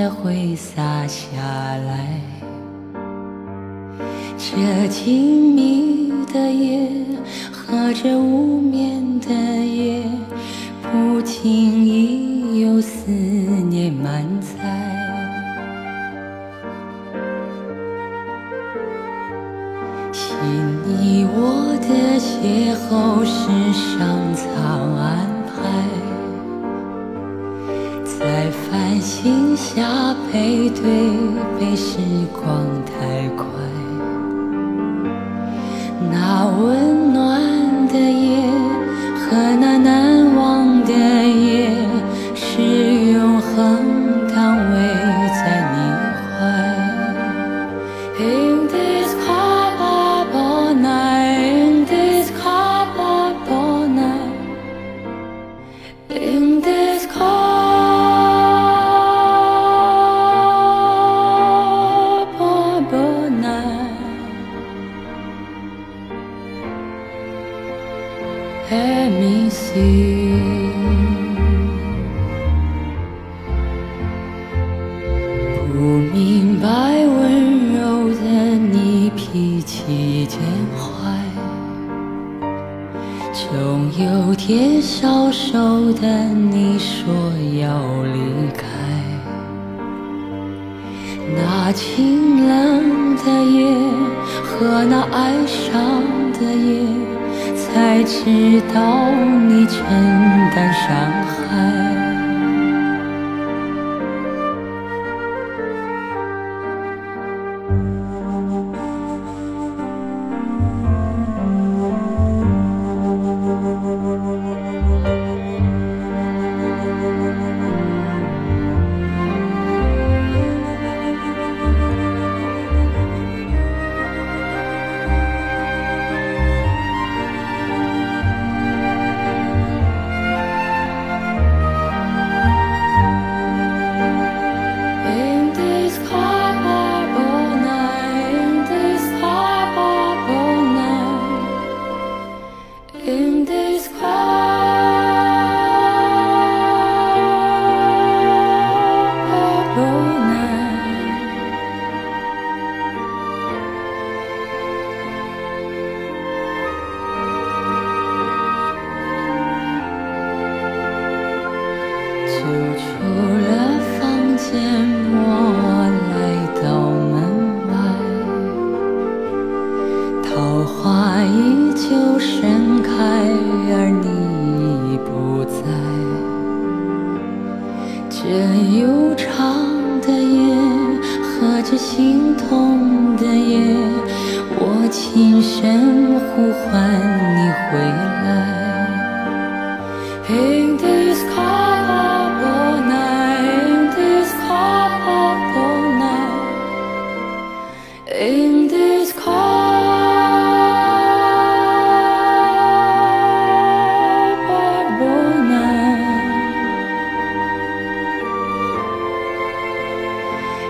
月光正悄悄地会洒下来，这静谧的夜和这无眠的夜，不经意有思念满载。心你我的邂逅是上下背对，被时光太快。那温暖的夜和那难忘的夜，是永恒但偎在你怀总有天消瘦的你说要离开。那清冷的夜和那哀伤的夜，才知道你承担伤害。出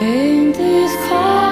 in this Kababa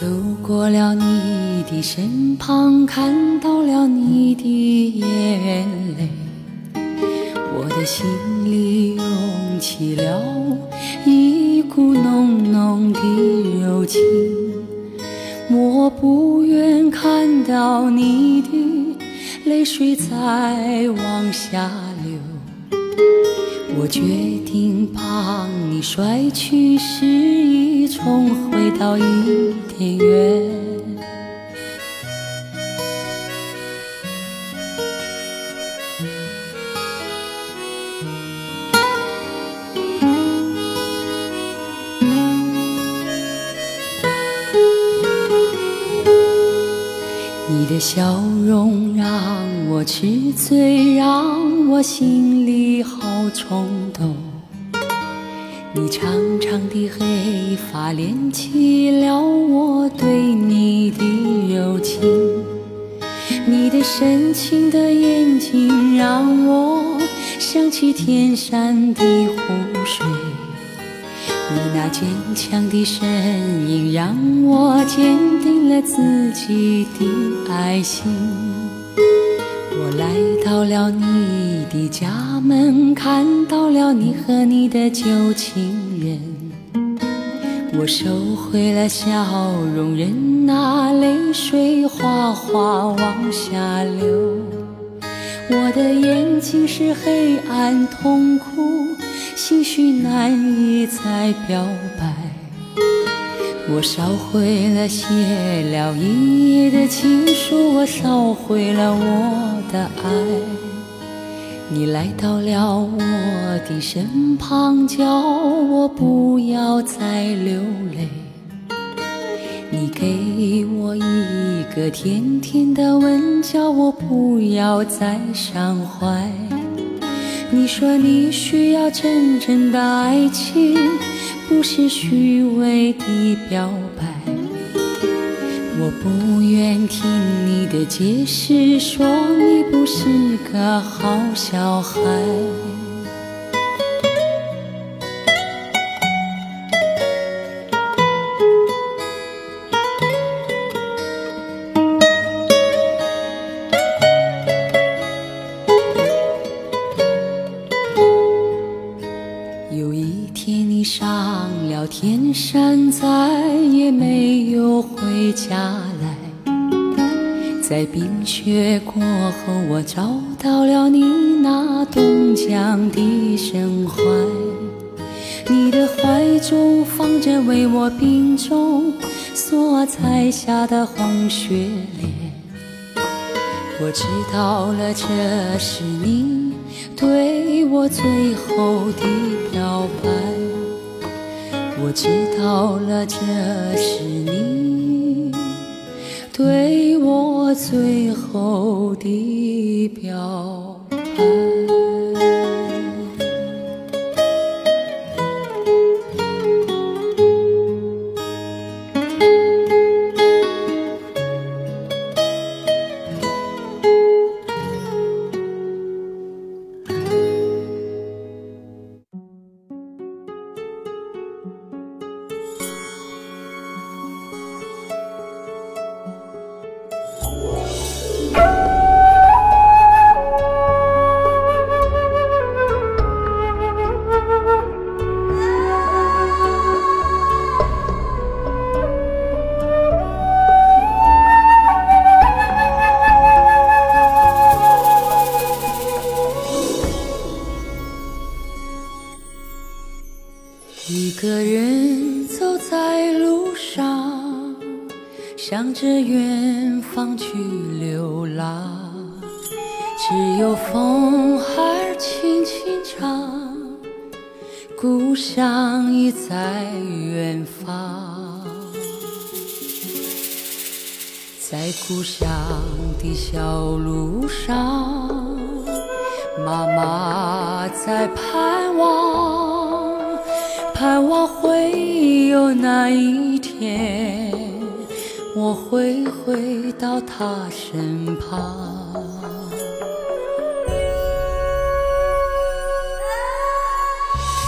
走过了你的身旁，看到了你的眼泪，我的心里涌起了一股浓浓的柔情，我不愿看到你的泪水再往下流。我决定帮你甩去失意，重回到伊甸园。你的笑我痴醉，让我心里好冲动。你长长的黑发连起了我对你的柔情，你的深情的眼睛让我想起天山的湖水。你那坚强的身影，让我坚定了自己的爱心。我来到了你的家门，看到了你和你的旧情人。我收回了笑容，任那泪水哗哗往下流。我的眼睛是黑暗痛苦。心绪难以再表白，我烧毁了写了一夜的情书，我烧毁了我的爱。你来到了我的身旁，叫我不要再流泪。你给我一个甜甜的吻，叫我不要再伤怀。你说你需要真正的爱情，不是虚伪的表白。我不愿听你的解释，说你不是个好小孩。在冰雪过后，我找到了你那冻僵的身怀。你的怀中放着为我病中所采下的红雪莲，我知道了，这是你对我最后的表白。我知道了，这是你对我最后的表白。远方去流浪，只有风儿轻轻唱，故乡已在远方。在故乡的小路上，妈妈在盼望，盼望会有那一天。我会回到他身旁。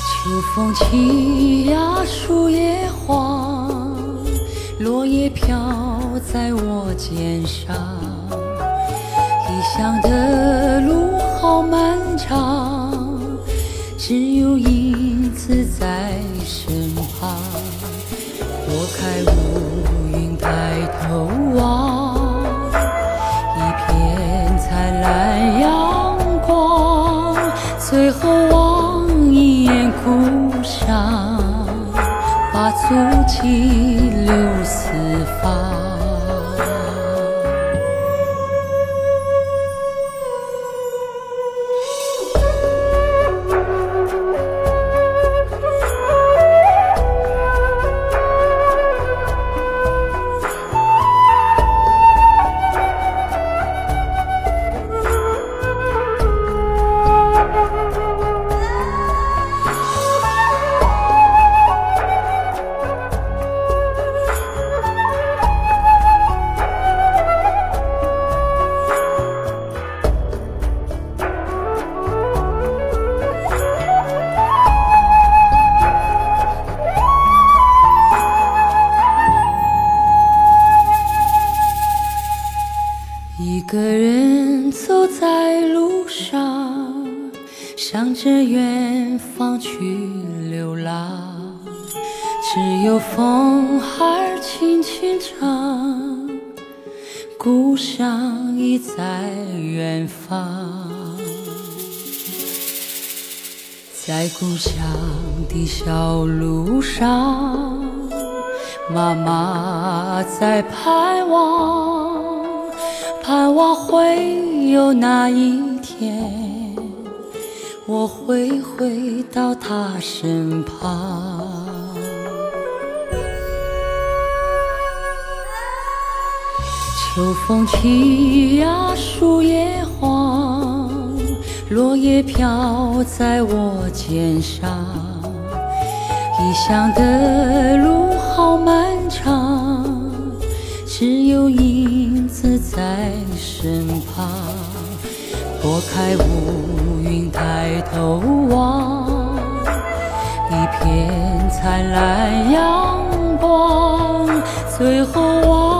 秋风起呀，树叶黄，落叶飘在我肩上。异乡的路好漫长，只有影子在身旁。拨开乌云，抬头望，一片灿烂阳光。最后望一眼故乡，把足迹留下只有风儿轻轻唱，故乡已在远方。在故乡的小路上，妈妈在盼望。盼望会有那一天，我会回到他身旁。秋风起呀，树叶黄，落叶飘在我肩上。异乡的路好漫长。只有影子在身旁，拨开乌云，抬头望，一片灿烂阳光。最后望